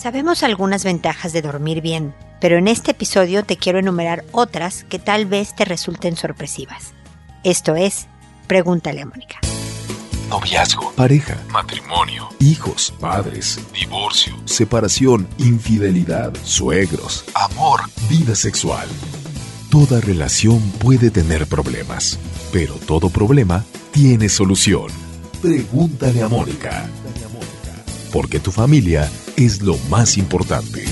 Sabemos algunas ventajas de dormir bien, pero en este episodio te quiero enumerar otras que tal vez te resulten sorpresivas. Esto es, pregúntale a Mónica. Noviazgo, pareja, matrimonio, hijos, padres, divorcio, separación, infidelidad, suegros, amor, vida sexual. Toda relación puede tener problemas, pero todo problema tiene solución. Pregúntale a Mónica. Porque tu familia es lo más importante.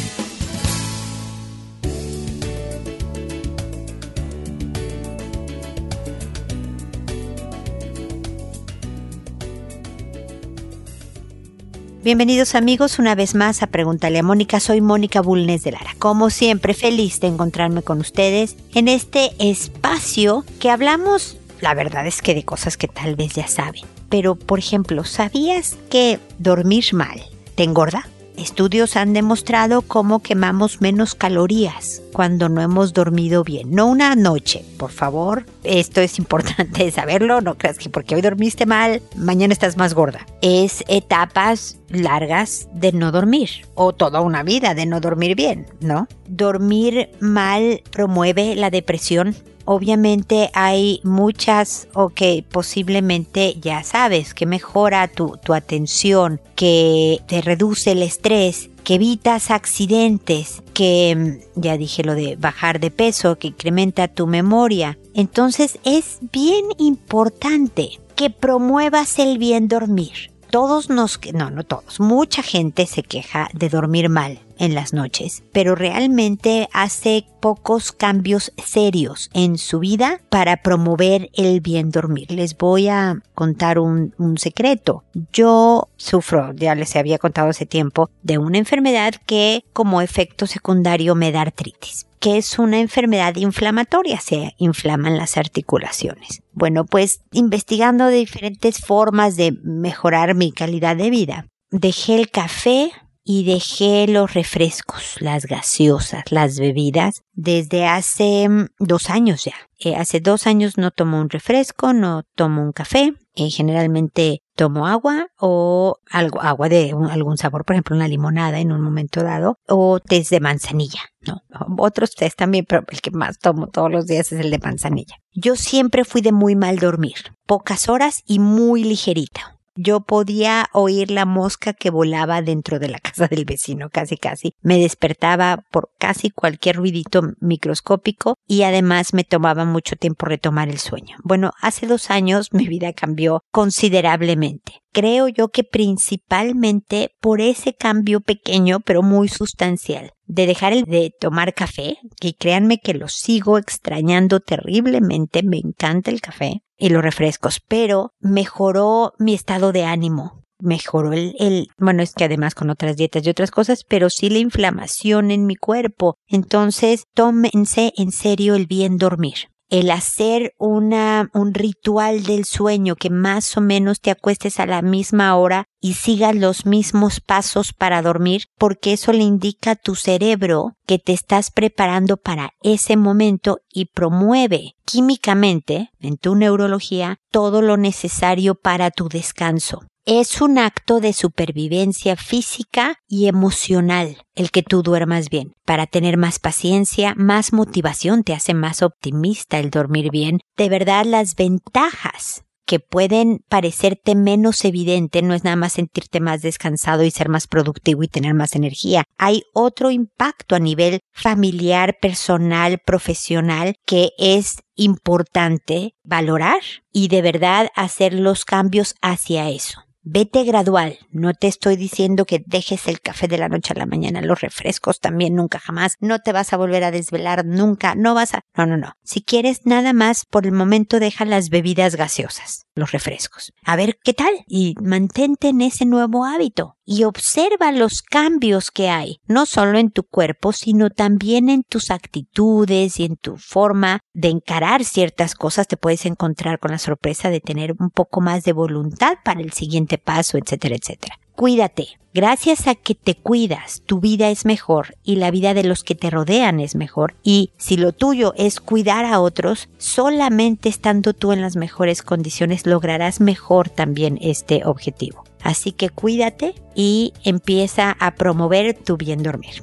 Bienvenidos amigos una vez más a Pregúntale a Mónica. Soy Mónica Bulnes de Lara. Como siempre, feliz de encontrarme con ustedes en este espacio que hablamos, la verdad es que de cosas que tal vez ya saben. Pero, por ejemplo, ¿sabías que dormir mal te engorda? Estudios han demostrado cómo quemamos menos calorías cuando no hemos dormido bien. No una noche, por favor. Esto es importante saberlo. No creas que porque hoy dormiste mal, mañana estás más gorda. Es etapas largas de no dormir o toda una vida de no dormir bien, ¿no? Dormir mal promueve la depresión, obviamente hay muchas o que posiblemente ya sabes que mejora tu, tu atención, que te reduce el estrés, que evitas accidentes, que mm, ya dije lo de bajar de peso, que incrementa tu memoria. Entonces es bien importante que promuevas el bien dormir. Todos nos, no, no todos, mucha gente se queja de dormir mal en las noches, pero realmente hace pocos cambios serios en su vida para promover el bien dormir. Les voy a contar un, secreto. Yo sufro, ya les había contado hace tiempo, de una enfermedad que como efecto secundario me da artritis que es una enfermedad inflamatoria, se inflaman las articulaciones. Bueno, pues investigando diferentes formas de mejorar mi calidad de vida, dejé el café y dejé los refrescos, las gaseosas, las bebidas desde hace mm, dos años ya. Eh, hace dos años no tomo un refresco, no tomo un café, eh, generalmente tomo agua o algo, agua de algún sabor, por ejemplo una limonada en un momento dado, o test de manzanilla, ¿no? Otros test también, pero el que más tomo todos los días es el de manzanilla. Yo siempre fui de muy mal dormir, pocas horas y muy ligerita yo podía oír la mosca que volaba dentro de la casa del vecino, casi casi. Me despertaba por casi cualquier ruidito microscópico y además me tomaba mucho tiempo retomar el sueño. Bueno, hace dos años mi vida cambió considerablemente. Creo yo que principalmente por ese cambio pequeño pero muy sustancial de dejar de tomar café, que créanme que lo sigo extrañando terriblemente, me encanta el café, y los refrescos, pero mejoró mi estado de ánimo. Mejoró el, el, bueno, es que además con otras dietas y otras cosas, pero sí la inflamación en mi cuerpo. Entonces, tómense en serio el bien dormir el hacer una, un ritual del sueño que más o menos te acuestes a la misma hora y sigas los mismos pasos para dormir, porque eso le indica a tu cerebro que te estás preparando para ese momento y promueve químicamente en tu neurología todo lo necesario para tu descanso es un acto de supervivencia física y emocional el que tú duermas bien. Para tener más paciencia, más motivación, te hace más optimista el dormir bien. De verdad, las ventajas que pueden parecerte menos evidente no es nada más sentirte más descansado y ser más productivo y tener más energía. Hay otro impacto a nivel familiar, personal, profesional que es importante valorar y de verdad hacer los cambios hacia eso. Vete gradual. No te estoy diciendo que dejes el café de la noche a la mañana, los refrescos también nunca jamás. No te vas a volver a desvelar nunca. No vas a... No, no, no. Si quieres nada más, por el momento deja las bebidas gaseosas, los refrescos. A ver qué tal. Y mantente en ese nuevo hábito. Y observa los cambios que hay, no solo en tu cuerpo, sino también en tus actitudes y en tu forma de encarar ciertas cosas. Te puedes encontrar con la sorpresa de tener un poco más de voluntad para el siguiente paso, etcétera, etcétera. Cuídate. Gracias a que te cuidas, tu vida es mejor y la vida de los que te rodean es mejor. Y si lo tuyo es cuidar a otros, solamente estando tú en las mejores condiciones lograrás mejor también este objetivo. Así que cuídate y empieza a promover tu bien dormir.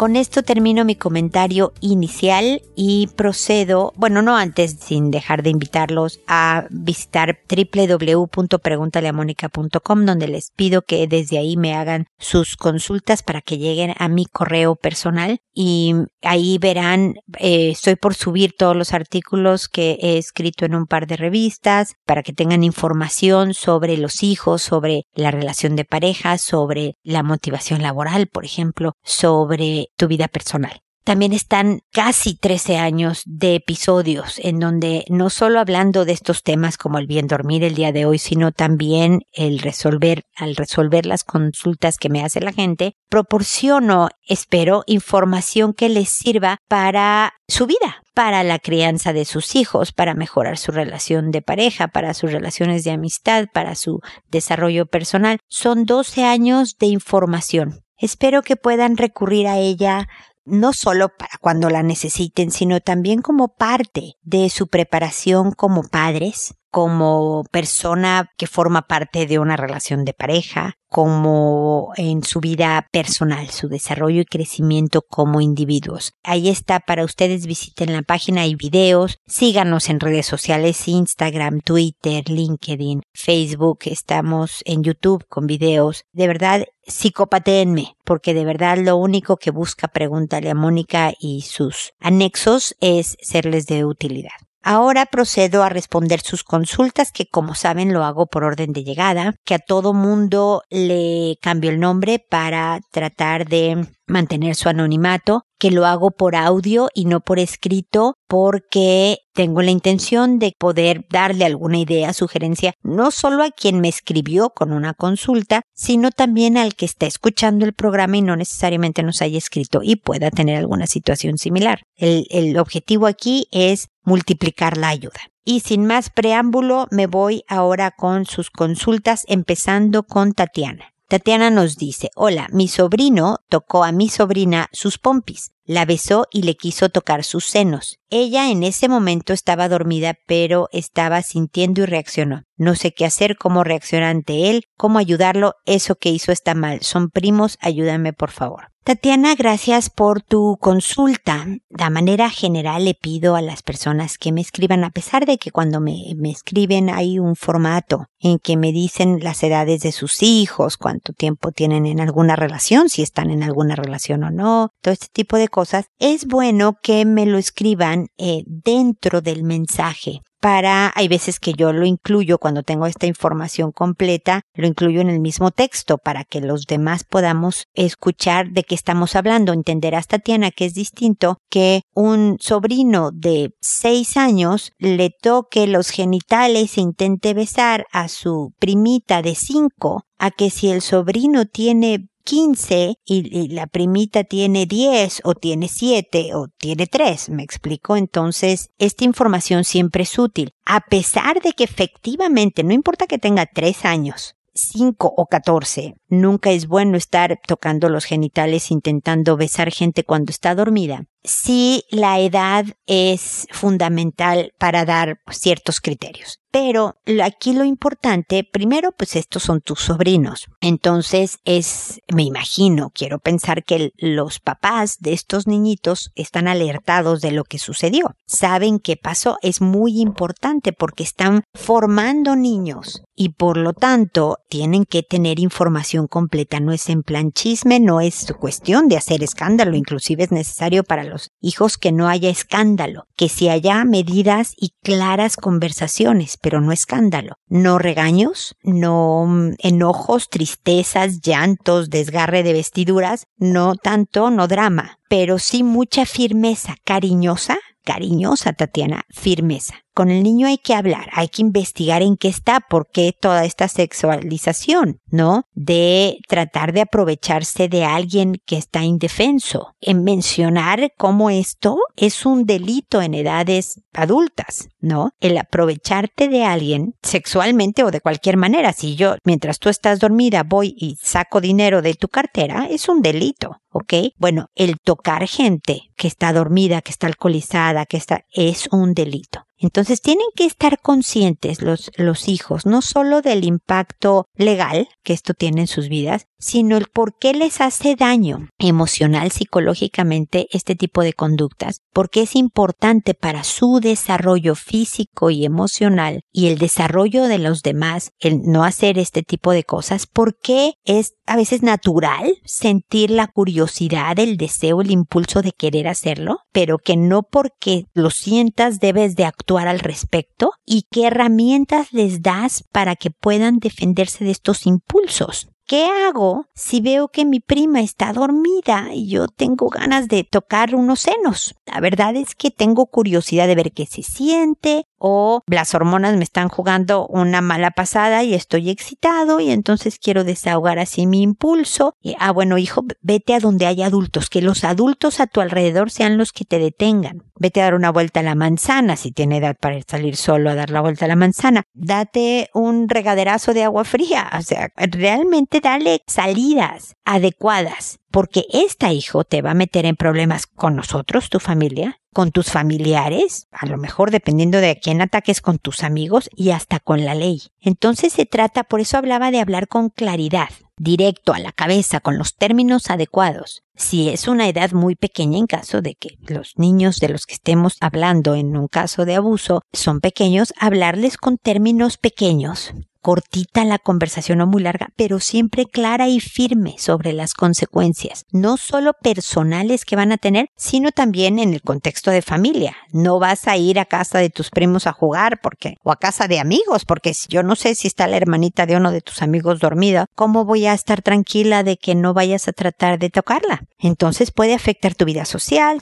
Con esto termino mi comentario inicial y procedo, bueno, no antes, sin dejar de invitarlos a visitar www.preguntaleamónica.com donde les pido que desde ahí me hagan sus consultas para que lleguen a mi correo personal y ahí verán, eh, estoy por subir todos los artículos que he escrito en un par de revistas para que tengan información sobre los hijos, sobre la relación de pareja, sobre la motivación laboral, por ejemplo, sobre tu vida personal. También están casi 13 años de episodios en donde no solo hablando de estos temas como el bien dormir el día de hoy, sino también el resolver, al resolver las consultas que me hace la gente, proporciono, espero, información que les sirva para su vida, para la crianza de sus hijos, para mejorar su relación de pareja, para sus relaciones de amistad, para su desarrollo personal. Son 12 años de información Espero que puedan recurrir a ella no solo para cuando la necesiten, sino también como parte de su preparación como padres, como persona que forma parte de una relación de pareja, como en su vida personal, su desarrollo y crecimiento como individuos. Ahí está para ustedes, visiten la página y videos, síganos en redes sociales, Instagram, Twitter, LinkedIn, Facebook, estamos en YouTube con videos. De verdad, psicopatéenme, porque de verdad lo único que busca Pregúntale a Mónica y sus anexos es serles de utilidad. Ahora procedo a responder sus consultas, que como saben lo hago por orden de llegada, que a todo mundo le cambio el nombre para tratar de mantener su anonimato, que lo hago por audio y no por escrito porque tengo la intención de poder darle alguna idea, sugerencia, no solo a quien me escribió con una consulta, sino también al que está escuchando el programa y no necesariamente nos haya escrito y pueda tener alguna situación similar. El, el objetivo aquí es multiplicar la ayuda. Y sin más preámbulo, me voy ahora con sus consultas, empezando con Tatiana. Tatiana nos dice, hola, mi sobrino tocó a mi sobrina sus pompis, la besó y le quiso tocar sus senos. Ella en ese momento estaba dormida, pero estaba sintiendo y reaccionó. No sé qué hacer, cómo reaccionar ante él, cómo ayudarlo, eso que hizo está mal. Son primos, ayúdame por favor. Tatiana, gracias por tu consulta. De manera general le pido a las personas que me escriban, a pesar de que cuando me, me, escriben hay un formato en que me dicen las edades de sus hijos, cuánto tiempo tienen en alguna relación, si están en alguna relación o no, todo este tipo de cosas, es bueno que me lo escriban eh, dentro del mensaje para, hay veces que yo lo incluyo cuando tengo esta información completa, lo incluyo en el mismo texto para que los demás podamos escuchar de qué estamos hablando. Entenderás, Tatiana, que es distinto que un sobrino de seis años le toque los genitales e intente besar a su primita de cinco a que si el sobrino tiene 15 y, la primita tiene 10 o tiene 7 o tiene 3, me explico. Entonces, esta información siempre es útil. A pesar de que efectivamente, no importa que tenga 3 años, 5 o 14, nunca es bueno estar tocando los genitales intentando besar gente cuando está dormida. Si la edad es fundamental para dar ciertos criterios. Pero aquí lo importante, primero, pues estos son tus sobrinos. Entonces es, me imagino, quiero pensar que los papás de estos niñitos están alertados de lo que sucedió. Saben qué pasó. Es muy importante porque están formando niños y por lo tanto tienen que tener información completa. No es en plan chisme, no es cuestión de hacer escándalo. Inclusive es necesario para los hijos que no haya escándalo, que si haya medidas y claras conversaciones pero no escándalo. No regaños, no mm, enojos, tristezas, llantos, desgarre de vestiduras, no tanto, no drama, pero sí mucha firmeza, cariñosa, cariñosa Tatiana, firmeza. Con el niño hay que hablar, hay que investigar en qué está, por qué toda esta sexualización, ¿no? De tratar de aprovecharse de alguien que está indefenso. En mencionar cómo esto es un delito en edades adultas, ¿no? El aprovecharte de alguien sexualmente o de cualquier manera. Si yo, mientras tú estás dormida, voy y saco dinero de tu cartera, es un delito. ¿Ok? Bueno, el tocar gente que está dormida, que está alcoholizada, que está, es un delito. Entonces tienen que estar conscientes los, los hijos, no solo del impacto legal que esto tiene en sus vidas, sino el por qué les hace daño emocional, psicológicamente este tipo de conductas, porque es importante para su desarrollo físico y emocional y el desarrollo de los demás, el no hacer este tipo de cosas, porque es a veces natural sentir la curiosidad, el deseo, el impulso de querer hacerlo, pero que no porque lo sientas debes de actuar al respecto y qué herramientas les das para que puedan defenderse de estos impulsos. ¿Qué hago si veo que mi prima está dormida y yo tengo ganas de tocar unos senos? La verdad es que tengo curiosidad de ver qué se siente o las hormonas me están jugando una mala pasada y estoy excitado y entonces quiero desahogar así mi impulso. Y, ah, bueno, hijo, vete a donde hay adultos, que los adultos a tu alrededor sean los que te detengan. Vete a dar una vuelta a la manzana si tiene edad para salir solo a dar la vuelta a la manzana. Date un regaderazo de agua fría. O sea, realmente dale salidas adecuadas, porque esta hijo te va a meter en problemas con nosotros, tu familia, con tus familiares, a lo mejor dependiendo de quién ataques con tus amigos y hasta con la ley. Entonces se trata, por eso hablaba de hablar con claridad, directo a la cabeza, con los términos adecuados. Si es una edad muy pequeña en caso de que los niños de los que estemos hablando en un caso de abuso son pequeños, hablarles con términos pequeños, cortita la conversación no muy larga, pero siempre clara y firme sobre las consecuencias, no solo personales que van a tener, sino también en el contexto de familia. No vas a ir a casa de tus primos a jugar porque, o a casa de amigos, porque yo no sé si está la hermanita de uno de tus amigos dormida, ¿cómo voy a estar tranquila de que no vayas a tratar de tocarla? Entonces puede afectar tu vida social,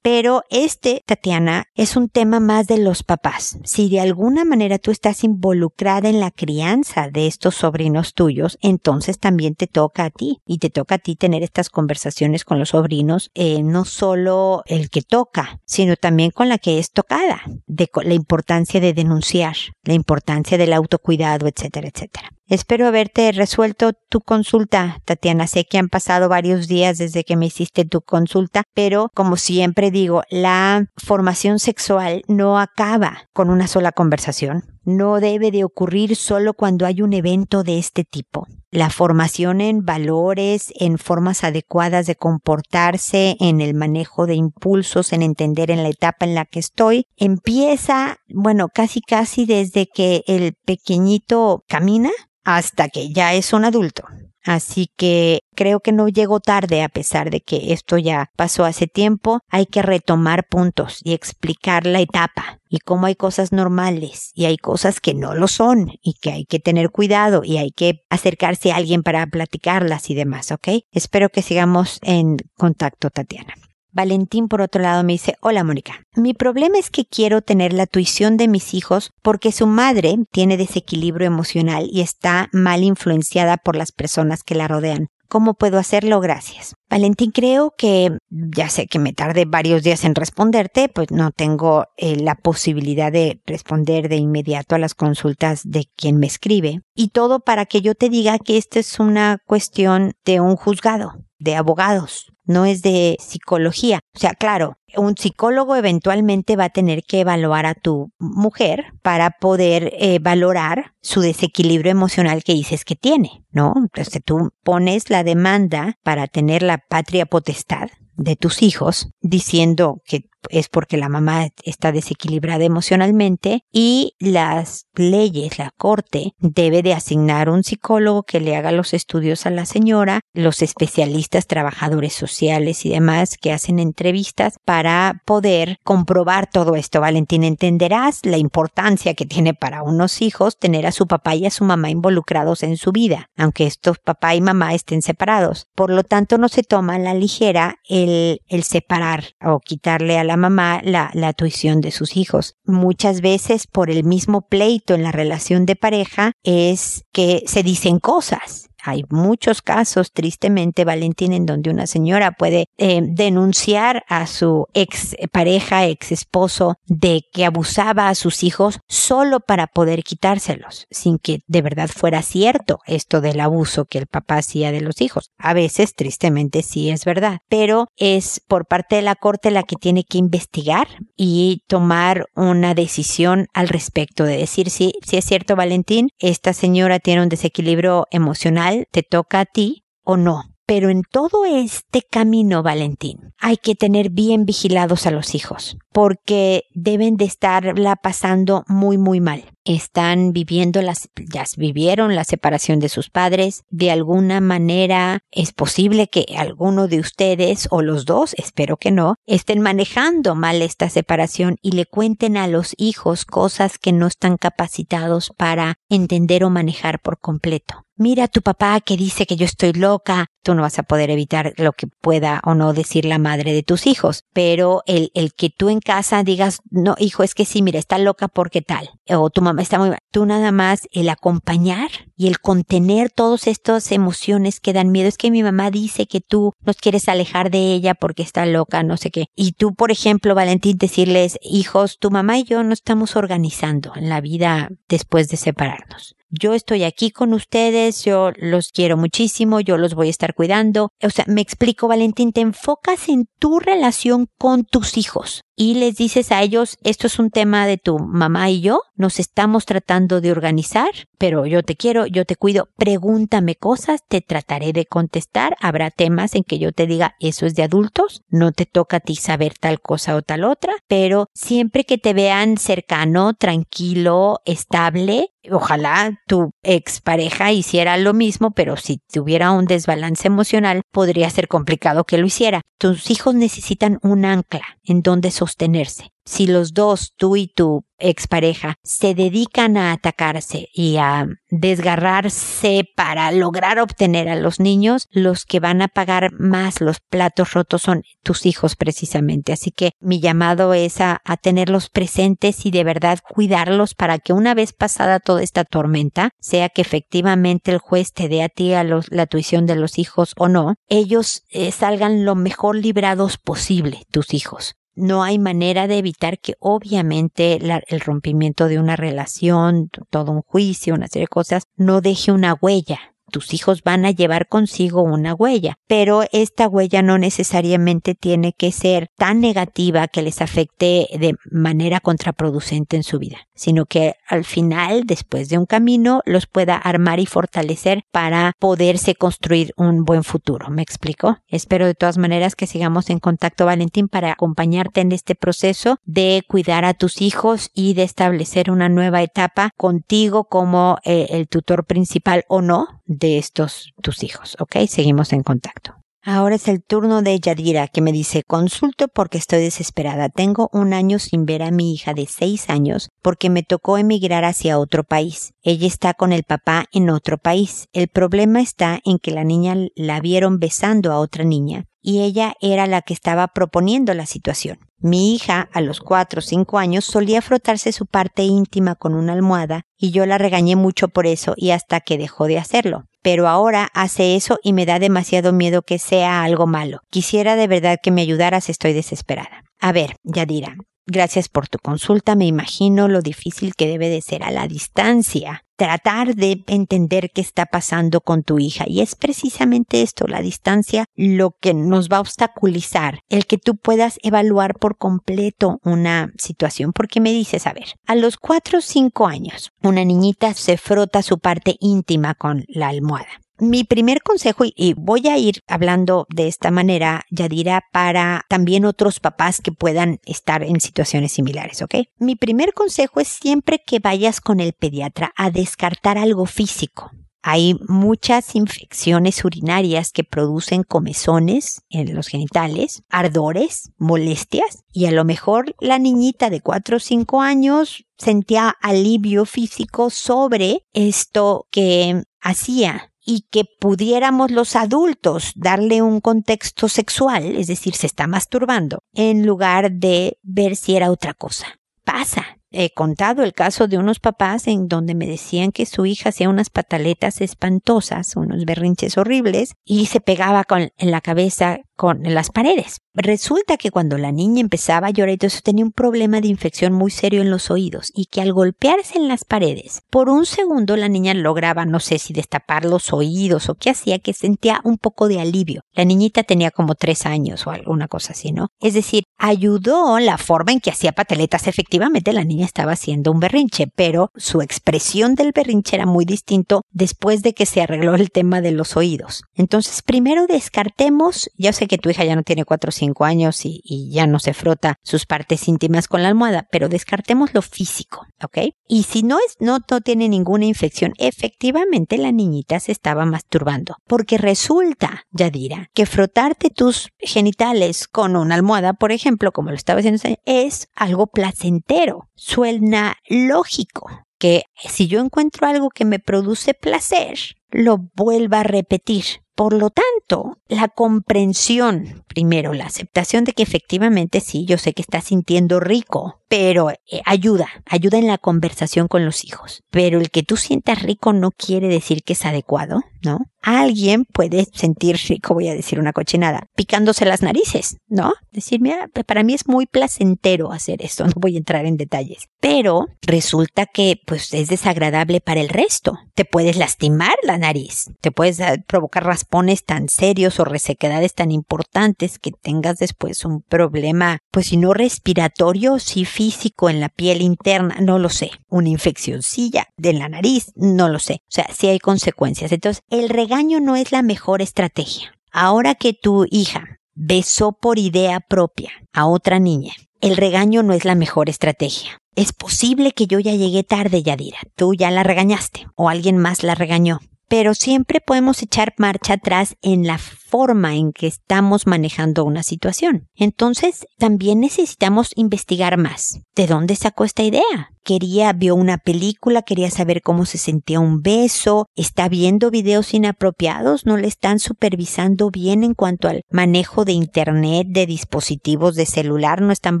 pero este, Tatiana, es un tema más de los papás. Si de alguna manera tú estás involucrado en la crianza de estos sobrinos tuyos, entonces también te toca a ti y te toca a ti tener estas conversaciones con los sobrinos, eh, no solo el que toca, sino también con la que es tocada, de la importancia de denunciar, la importancia del autocuidado, etcétera, etcétera. Espero haberte resuelto tu consulta, Tatiana. Sé que han pasado varios días desde que me hiciste tu consulta, pero como siempre digo, la formación sexual no acaba con una sola conversación. No debe de ocurrir solo cuando hay un evento de este tipo. La formación en valores, en formas adecuadas de comportarse, en el manejo de impulsos, en entender en la etapa en la que estoy, empieza, bueno, casi casi desde que el pequeñito camina hasta que ya es un adulto. Así que creo que no llego tarde a pesar de que esto ya pasó hace tiempo. Hay que retomar puntos y explicar la etapa y cómo hay cosas normales y hay cosas que no lo son y que hay que tener cuidado y hay que acercarse a alguien para platicarlas y demás, ¿ok? Espero que sigamos en contacto, Tatiana. Valentín, por otro lado, me dice, hola Mónica, mi problema es que quiero tener la tuición de mis hijos porque su madre tiene desequilibrio emocional y está mal influenciada por las personas que la rodean. ¿Cómo puedo hacerlo? Gracias. Valentín, creo que ya sé que me tardé varios días en responderte, pues no tengo eh, la posibilidad de responder de inmediato a las consultas de quien me escribe. Y todo para que yo te diga que esta es una cuestión de un juzgado, de abogados no es de psicología. O sea, claro, un psicólogo eventualmente va a tener que evaluar a tu mujer para poder eh, valorar su desequilibrio emocional que dices que tiene, ¿no? Entonces tú pones la demanda para tener la patria potestad de tus hijos diciendo que es porque la mamá está desequilibrada emocionalmente y las leyes, la corte debe de asignar un psicólogo que le haga los estudios a la señora, los especialistas, trabajadores sociales y demás que hacen entrevistas para poder comprobar todo esto. Valentín, entenderás la importancia que tiene para unos hijos tener a su papá y a su mamá involucrados en su vida, aunque estos papá y mamá estén separados. Por lo tanto, no se toma la ligera el, el separar o quitarle a la mamá la, la tuición de sus hijos. Muchas veces por el mismo pleito en la relación de pareja es que se dicen cosas Hay muchos casos, tristemente, Valentín, en donde una señora puede eh, denunciar a su ex pareja, ex esposo, de que abusaba a sus hijos solo para poder quitárselos, sin que de verdad fuera cierto esto del abuso que el papá hacía de los hijos. A veces, tristemente, sí es verdad, pero es por parte de la corte la que tiene que investigar y tomar una decisión al respecto de decir si, si es cierto, Valentín, esta señora tiene un desequilibrio emocional, te toca a ti o no. Pero en todo este camino, Valentín, hay que tener bien vigilados a los hijos, porque deben de estarla pasando muy, muy mal. Están viviendo las, ya vivieron la separación de sus padres. De alguna manera es posible que alguno de ustedes o los dos, espero que no, estén manejando mal esta separación y le cuenten a los hijos cosas que no están capacitados para entender o manejar por completo. Mira tu papá que dice que yo estoy loca, tú no vas a poder evitar lo que pueda o no decir la madre de tus hijos, pero el, el que tú en casa digas, no, hijo, es que sí, mira, está loca porque tal, o tu mamá está muy mal, tú nada más el acompañar y el contener todas estas emociones que dan miedo, es que mi mamá dice que tú nos quieres alejar de ella porque está loca, no sé y tú, por ejemplo, Valentín, decirles, hijos, tu mamá y yo no estamos organizando en la vida después de separarnos yo estoy aquí con ustedes, yo los quiero muchísimo, yo los voy a estar cuidando. O sea, me explico, Valentín, te enfocas en tu relación con tus hijos y les dices a ellos, esto es un tema de tu mamá y yo, nos estamos tratando de organizar, pero yo te quiero, yo te cuido, pregúntame cosas, te trataré de contestar, habrá temas en que yo te diga, eso es de adultos, no te toca a ti saber tal cosa o tal otra, pero siempre que te vean cercano, tranquilo, estable, ojalá tu expareja hiciera lo mismo, pero si tuviera un desbalance emocional, podría ser complicado que lo hiciera. Tus hijos necesitan un ancla en donde sostenerse. Si los dos, tú y tu expareja, se dedican a atacarse y a desgarrarse para lograr obtener a los niños, los que van a pagar más los platos rotos son tus hijos precisamente. Así que mi llamado es a, tenerlos presentes y de verdad cuidarlos para que una vez pasada toda esta tormenta, sea que efectivamente el juez te dé a ti a la tuición de los hijos o no, ellos eh, salgan lo mejor librados posible, tus hijos no hay manera de evitar que obviamente el rompimiento de una relación, todo un juicio, una serie de cosas, no deje una huella. Tus hijos van a llevar consigo una huella, pero esta huella no necesariamente tiene que ser tan negativa que les afecte de manera contraproducente en su vida, sino que al final, después de un camino, los pueda armar y fortalecer para poderse construir un buen futuro. ¿Me explico? Espero de todas maneras que sigamos en contacto, Valentín, para acompañarte en este proceso de cuidar a tus hijos y de establecer una nueva etapa contigo como eh, el tutor principal o no de estos tus hijos, ¿ok? Seguimos en contacto. Ahora es el turno de Yadira, que me dice, consulto porque estoy desesperada. Tengo un año sin ver a mi hija de seis años porque me tocó emigrar hacia otro país. Ella está con el papá en otro país. El problema está en que la niña la vieron besando a otra niña y ella era la que estaba proponiendo la situación. Mi hija, a los cuatro o cinco años, solía frotarse su parte íntima con una almohada y yo la regañé mucho por eso y hasta que dejó de hacerlo pero ahora hace eso y me da demasiado miedo que sea algo malo. Quisiera de verdad que me ayudaras, estoy desesperada. A ver, Yadira, gracias por tu consulta, me imagino lo difícil que debe de ser a la distancia tratar de entender qué está pasando con tu hija. Y es precisamente esto, la distancia, lo que nos va a obstaculizar el que tú puedas evaluar por completo una situación. Porque me dices, a ver, a los cuatro o cinco años, una niñita se frota su parte íntima con la almohada mi primer consejo, y voy a ir hablando de esta manera, Yadira, para también otros papás que puedan estar en situaciones similares, ¿ok? Mi primer consejo es siempre que vayas con el pediatra a descartar algo físico. Hay muchas infecciones urinarias que producen comezones en los genitales, ardores, molestias, y a lo mejor la niñita de 4 o 5 años sentía alivio físico sobre esto que hacía y que pudiéramos los adultos darle un contexto sexual, es decir, se está masturbando, en lugar de ver si era otra cosa. Pasa. he contado el caso de unos papás en donde me decían que su hija hacía unas pataletas espantosas, unos berrinches horribles, y se pegaba con, en la cabeza con las paredes. Resulta que cuando la niña empezaba a llorar, entonces tenía un problema de infección muy serio en los oídos y que al golpearse en las paredes, por un segundo la niña lograba, no sé si destapar los oídos o qué hacía, que sentía un poco de alivio. La niñita tenía como tres años o alguna cosa así, ¿no? Es decir, ayudó la forma en que hacía pateletas. Efectivamente, la niña estaba haciendo un berrinche, pero su expresión del berrinche era muy distinto después de que se arregló el tema de los oídos. Entonces, primero descartemos, ya sé que tu hija ya no tiene cuatro cinco años y, ya no se frota sus partes íntimas con la almohada, pero descartemos lo físico, ¿ok? Y si no es, no, no tiene ninguna infección, efectivamente la niñita se estaba masturbando, porque resulta, Yadira, que frotarte tus genitales con una almohada, por ejemplo, como lo estaba haciendo, es algo placentero. Suena lógico que si yo encuentro algo que me produce placer, lo vuelva a repetir. Por lo tanto, la comprensión, primero, la aceptación de que efectivamente sí, yo sé que está sintiendo rico, pero eh, ayuda, ayuda en la conversación con los hijos. Pero el que tú sientas rico no quiere decir que es adecuado, ¿no? Alguien puede sentir rico, voy a decir una cochinada, picándose las narices, ¿no? Decir, mira, para mí es muy placentero hacer esto, no voy a entrar en detalles. Pero resulta que, pues, es desagradable para el resto. Te puedes lastimar la nariz, te puedes ah, provocar raspones tan serios o resequedades tan importantes que tengas después un problema, pues si no respiratorio, sí físico en la piel interna, no lo sé. Una infeccióncilla de la nariz, no lo sé. O sea, sí hay consecuencias. Entonces, el regaño no es la mejor estrategia. Ahora que tu hija besó por idea propia a otra niña, el regaño no es la mejor estrategia. Es posible que yo ya llegué tarde, Yadira. Tú ya la regañaste o alguien más la regañó pero siempre podemos echar marcha atrás en la forma en que estamos manejando una situación. Entonces, también necesitamos investigar más. ¿De dónde sacó esta idea? Quería, vio una película, quería saber cómo se sentía un beso, está viendo videos inapropiados, no le están supervisando bien en cuanto al manejo de Internet, de dispositivos de celular, no están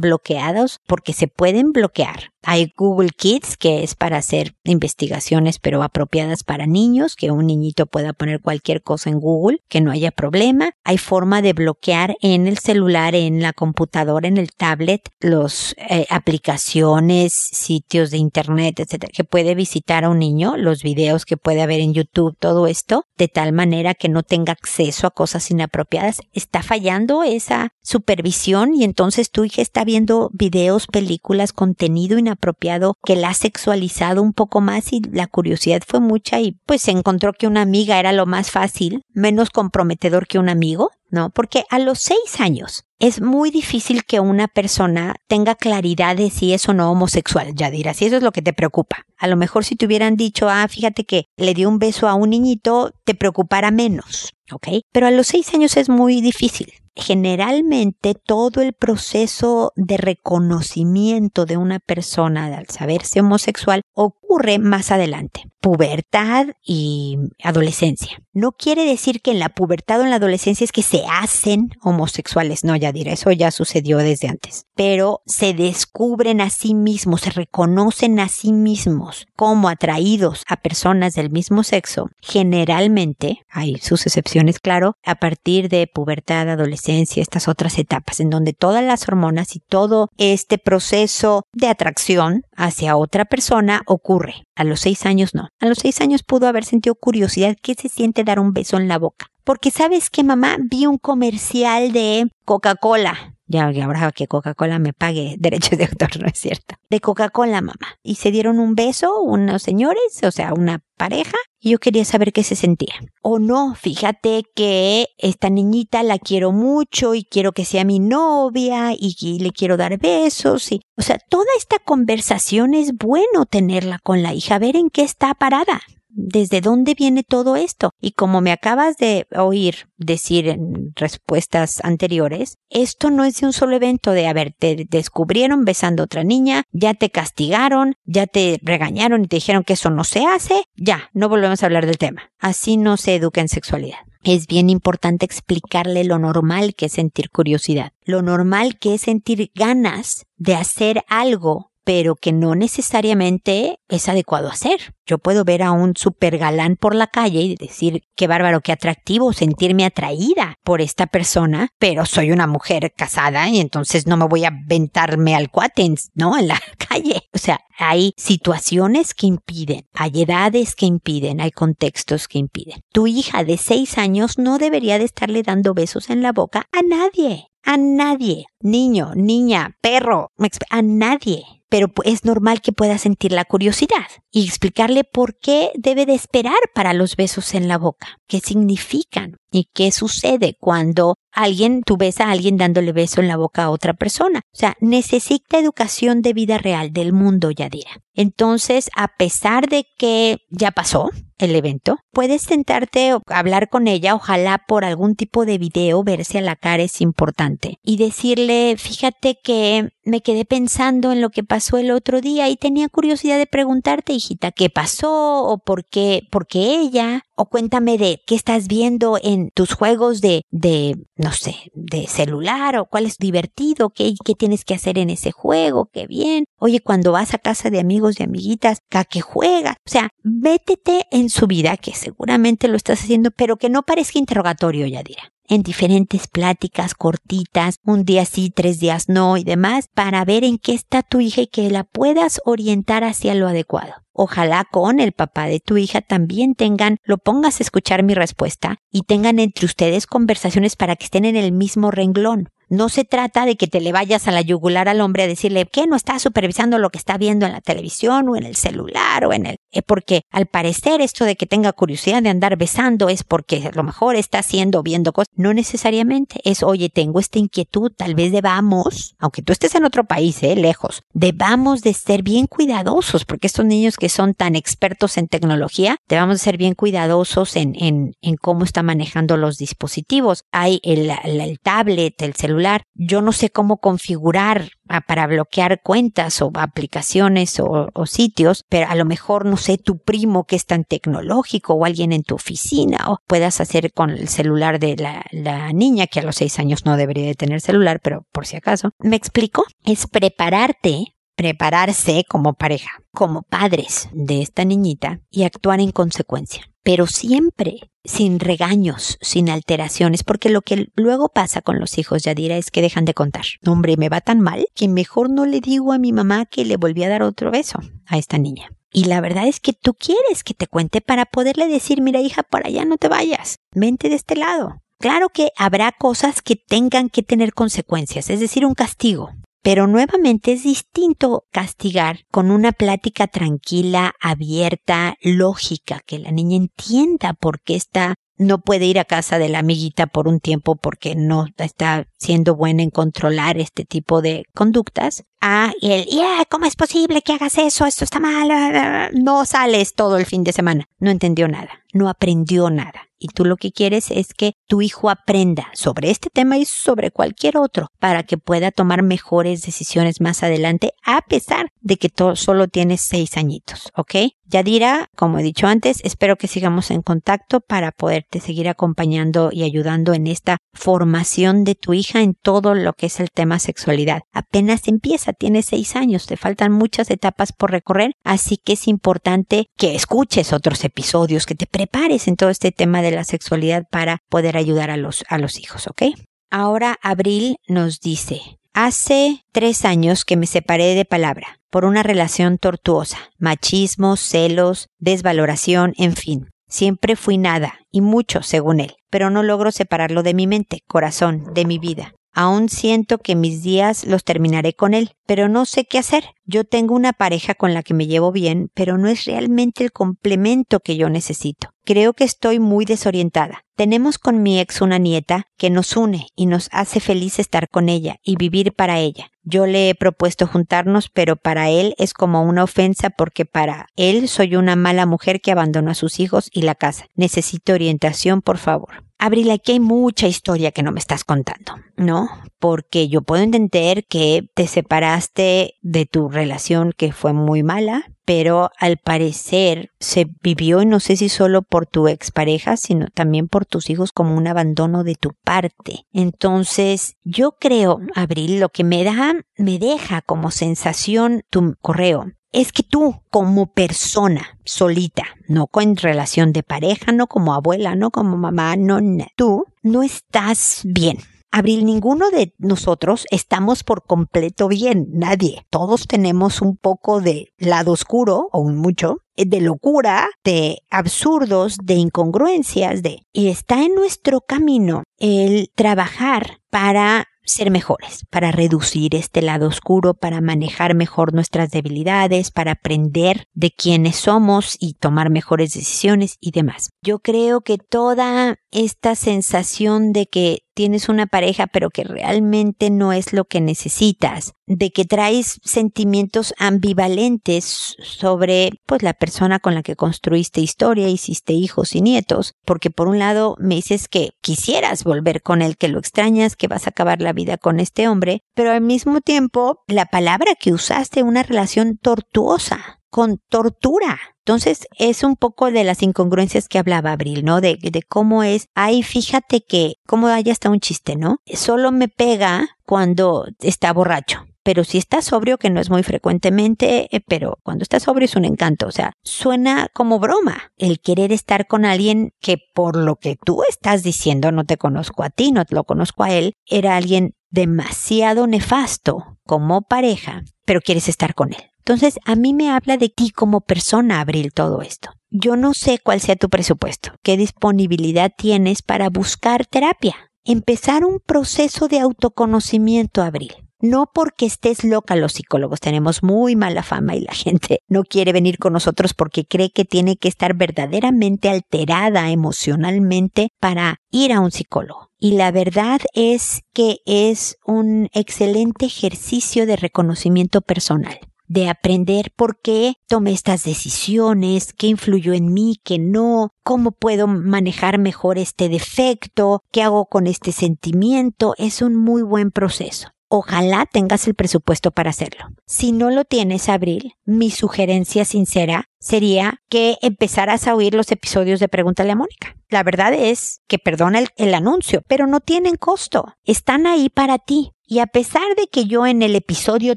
bloqueados porque se pueden bloquear. Hay Google Kids, que es para hacer investigaciones pero apropiadas para niños, que un niñito pueda poner cualquier cosa en Google, que no haya problema. Hay forma de bloquear en el celular, en la computadora, en el tablet, los eh, aplicaciones, sitios de internet, etcétera, que puede visitar a un niño, los videos que puede haber en YouTube, todo esto, de tal manera que no tenga acceso a cosas inapropiadas. Está fallando esa supervisión y entonces tu hija está viendo videos, películas, contenido inapropiado apropiado que la ha sexualizado un poco más y la curiosidad fue mucha y pues se encontró que una amiga era lo más fácil, menos comprometedor que un amigo, ¿no? Porque a los seis años es muy difícil que una persona tenga claridad de si es o no homosexual, ya dirás, si eso es lo que te preocupa. A lo mejor si te hubieran dicho, ah, fíjate que le dio un beso a un niñito, te preocupara menos, ¿ok? Pero a los seis años es muy difícil generalmente todo el proceso de reconocimiento de una persona al saberse homosexual ocurre más adelante pubertad y adolescencia. No quiere decir que en la pubertad o en la adolescencia es que se hacen homosexuales, no, ya diré, eso ya sucedió desde antes, pero se descubren a sí mismos, se reconocen a sí mismos como atraídos a personas del mismo sexo, generalmente, hay sus excepciones, claro, a partir de pubertad, adolescencia, estas otras etapas, en donde todas las hormonas y todo este proceso de atracción hacia otra persona ocurre. A los seis años no. A los seis años pudo haber sentido curiosidad qué se siente dar un beso en la boca. Porque sabes que mamá vi un comercial de Coca-Cola. Ya, ahora que Coca-Cola me pague derechos de autor, no es cierto. De Coca-Cola, mamá. Y se dieron un beso unos señores, o sea, una pareja, y yo quería saber qué se sentía. O no, fíjate que esta niñita la quiero mucho y quiero que sea mi novia y, y le quiero dar besos y, o sea, toda esta conversación es bueno tenerla con la hija, ver en qué está parada desde dónde viene todo esto. Y como me acabas de oír decir en respuestas anteriores, esto no es de un solo evento de, a ver, te descubrieron besando a otra niña, ya te castigaron, ya te regañaron y te dijeron que eso no se hace, ya, no volvemos a hablar del tema. Así no se educa en sexualidad. Es bien importante explicarle lo normal que es sentir curiosidad, lo normal que es sentir ganas de hacer algo pero que no necesariamente es adecuado hacer. Yo puedo ver a un super galán por la calle y decir qué bárbaro, qué atractivo, sentirme atraída por esta persona, pero soy una mujer casada y entonces no me voy a aventarme al cuatens, ¿no? En la calle. O sea, hay situaciones que impiden, hay edades que impiden, hay contextos que impiden. Tu hija de seis años no debería de estarle dando besos en la boca a nadie. A nadie, niño, niña, perro, a nadie pero es normal que pueda sentir la curiosidad y explicarle por qué debe de esperar para los besos en la boca, qué significan y qué sucede cuando alguien, tú ves a alguien dándole beso en la boca a otra persona. O sea, necesita educación de vida real del mundo, Yadira. Entonces, a pesar de que ya pasó, el evento, puedes sentarte o hablar con ella, ojalá por algún tipo de video, verse a la cara es importante y decirle, fíjate que me quedé pensando en lo que pasó el otro día y tenía curiosidad de preguntarte, hijita, qué pasó o por qué, por qué ella o cuéntame de qué estás viendo en tus juegos de, de, no sé, de celular o cuál es divertido, qué, qué tienes que hacer en ese juego, qué bien. Oye, cuando vas a casa de amigos y amiguitas, ¿a qué juega? O sea, métete en su vida, que seguramente lo estás haciendo, pero que no parezca interrogatorio, ya dirá en diferentes pláticas cortitas, un día sí, tres días no y demás, para ver en qué está tu hija y que la puedas orientar hacia lo adecuado. Ojalá con el papá de tu hija también tengan, lo pongas a escuchar mi respuesta y tengan entre ustedes conversaciones para que estén en el mismo renglón. No se trata de que te le vayas a la yugular al hombre a decirle que no está supervisando lo que está viendo en la televisión o en el celular o en el... Eh, porque al parecer esto de que tenga curiosidad de andar besando es porque a lo mejor está haciendo, viendo cosas. No necesariamente. Es, oye, tengo esta inquietud, tal vez debamos, aunque tú estés en otro país, eh, lejos, debamos de ser bien cuidadosos porque estos niños que son tan expertos en tecnología, debamos de ser bien cuidadosos en, en, en cómo está manejando los dispositivos. Hay el, el tablet, el celular, yo no sé cómo configurar ah, para bloquear cuentas o aplicaciones o, sitios, pero a lo mejor, no sé, tu primo que es tan tecnológico o alguien en tu oficina o puedas hacer con el celular de la, niña que a los seis años no debería de tener celular, pero por si acaso. ¿Me explico? Es prepararte prepararse como pareja, como padres de esta niñita y actuar en consecuencia pero siempre sin regaños, sin alteraciones, porque lo que luego pasa con los hijos, Yadira, es que dejan de contar. Hombre, me va tan mal que mejor no le digo a mi mamá que le volví a dar otro beso a esta niña. Y la verdad es que tú quieres que te cuente para poderle decir, mira hija, para allá no te vayas, vente de este lado. Claro que habrá cosas que tengan que tener consecuencias, es decir, un castigo. Pero nuevamente es distinto castigar con una plática tranquila, abierta, lógica, que la niña entienda por qué está no puede ir a casa de la amiguita por un tiempo porque no está siendo buena en controlar este tipo de conductas. Ah, y el, yeah, ¿cómo es posible que hagas eso? Esto está mal. No sales todo el fin de semana. No entendió nada. No aprendió nada y tú lo que quieres es que tu hijo aprenda sobre este tema y sobre cualquier otro para que pueda tomar mejores decisiones más adelante a pesar de que solo tienes seis añitos, ¿ok? Yadira, como he dicho antes, espero que sigamos en contacto para poderte seguir acompañando y ayudando en esta formación de tu hija en todo lo que es el tema sexualidad. Apenas empieza, tiene seis años, te faltan muchas etapas por recorrer, así que es importante que escuches otros episodios, que te prepares en todo este tema de la sexualidad para poder ayudar a los, a los hijos, ¿ok? Ahora Abril nos dice, hace tres años que me separé de palabra por una relación tortuosa, machismo, celos, desvaloración, en fin. Siempre fui nada, y mucho, según él, pero no logro separarlo de mi mente, corazón, de mi vida. Aún siento que mis días los terminaré con él, pero no sé qué hacer. Yo tengo una pareja con la que me llevo bien, pero no es realmente el complemento que yo necesito. Creo que estoy muy desorientada. Tenemos con mi ex una nieta que nos une y nos hace feliz estar con ella y vivir para ella. Yo le he propuesto juntarnos, pero para él es como una ofensa porque para él soy una mala mujer que abandonó a sus hijos y la casa. Necesito orientación, por favor. Abril, aquí hay mucha historia que no me estás contando, ¿no? Porque yo puedo entender que te separaste de tu relación que fue muy mala, pero al parecer se vivió, no sé si solo por tu expareja, sino también por tus hijos como un abandono de tu parte. Entonces, yo creo, Abril, lo que me da, me deja como sensación tu correo, es que tú como persona solita, no con relación de pareja, no como abuela, no como mamá, no, tú no estás bien. Abril, ninguno de nosotros estamos por completo bien, nadie. Todos tenemos un poco de lado oscuro, o mucho, de locura, de absurdos, de incongruencias, de... Y está en nuestro camino el trabajar para ser mejores, para reducir este lado oscuro, para manejar mejor nuestras debilidades, para aprender de quiénes somos y tomar mejores decisiones y demás. Yo creo que toda esta sensación de que tienes una pareja pero que realmente no es lo que necesitas, de que traes sentimientos ambivalentes sobre pues la persona con la que construiste historia, hiciste hijos y nietos, porque por un lado me dices que quisieras volver con él, que lo extrañas, que vas a acabar la vida con este hombre, pero al mismo tiempo la palabra que usaste, una relación tortuosa, con tortura. Entonces es un poco de las incongruencias que hablaba Abril, ¿no? De, de cómo es, ay, fíjate que, como hay hasta un chiste, ¿no? Solo me pega cuando está borracho. Pero si está sobrio, que no es muy frecuentemente, eh, pero cuando está sobrio es un encanto. O sea, suena como broma el querer estar con alguien que por lo que tú estás diciendo, no te conozco a ti, no te lo conozco a él, era alguien demasiado nefasto como pareja, pero quieres estar con él. Entonces, a mí me habla de ti como persona, Abril, todo esto. Yo no sé cuál sea tu presupuesto, qué disponibilidad tienes para buscar terapia. Empezar un proceso de autoconocimiento, Abril. No porque estés loca, los psicólogos tenemos muy mala fama y la gente no quiere venir con nosotros porque cree que tiene que estar verdaderamente alterada emocionalmente para ir a un psicólogo. Y la verdad es que es un excelente ejercicio de reconocimiento personal de aprender por qué tomé estas decisiones, qué influyó en mí, qué no, cómo puedo manejar mejor este defecto, qué hago con este sentimiento, es un muy buen proceso. Ojalá tengas el presupuesto para hacerlo. Si no lo tienes, Abril, mi sugerencia sincera sería que empezaras a oír los episodios de Pregúntale a Mónica. La verdad es que perdona el, el anuncio, pero no tienen costo. Están ahí para ti. Y a pesar de que yo en el episodio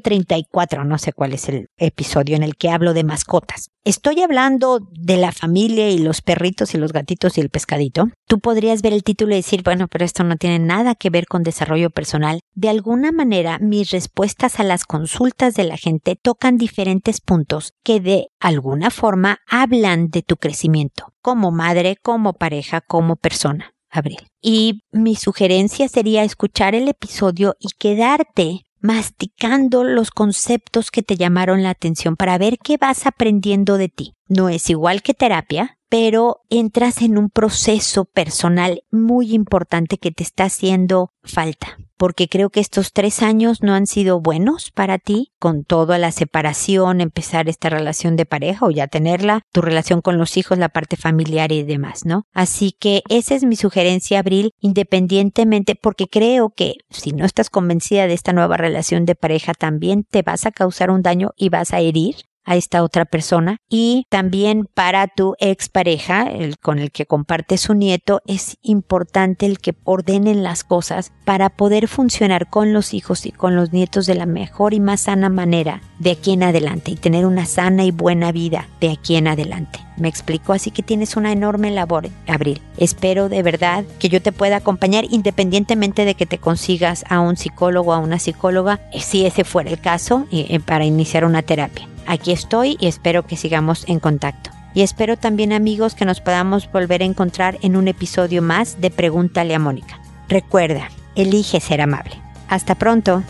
34, no sé cuál es el episodio en el que hablo de mascotas, estoy hablando de la familia y los perritos y los gatitos y el pescadito, tú podrías ver el título y decir, bueno, pero esto no tiene nada que ver con desarrollo personal. De alguna manera, mis respuestas a las consultas de la gente tocan diferentes puntos que de alguna forma hablan de tu crecimiento como madre, como pareja, como persona. Abril. Y mi sugerencia sería escuchar el episodio y quedarte masticando los conceptos que te llamaron la atención para ver qué vas aprendiendo de ti. No es igual que terapia, pero entras en un proceso personal muy importante que te está haciendo falta porque creo que estos tres años no han sido buenos para ti, con toda la separación, empezar esta relación de pareja o ya tenerla, tu relación con los hijos, la parte familiar y demás, ¿no? Así que esa es mi sugerencia, Abril, independientemente, porque creo que si no estás convencida de esta nueva relación de pareja, también te vas a causar un daño y vas a herir a esta otra persona y también para tu expareja, el con el que comparte su nieto, es importante el que ordenen las cosas para poder funcionar con los hijos y con los nietos de la mejor y más sana manera de aquí en adelante y tener una sana y buena vida de aquí en adelante. Me explico, así que tienes una enorme labor, Abril. Espero de verdad que yo te pueda acompañar independientemente de que te consigas a un psicólogo o a una psicóloga, si ese fuera el caso, eh, para iniciar una terapia. Aquí estoy y espero que sigamos en contacto. Y espero también amigos que nos podamos volver a encontrar en un episodio más de Pregúntale a Mónica. Recuerda, elige ser amable. Hasta pronto.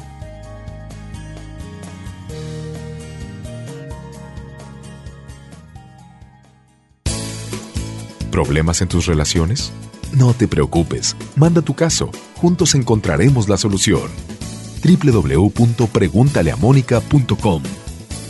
¿Problemas en tus relaciones? No te preocupes, manda tu caso, juntos encontraremos la solución. www.preguntaleamónica.com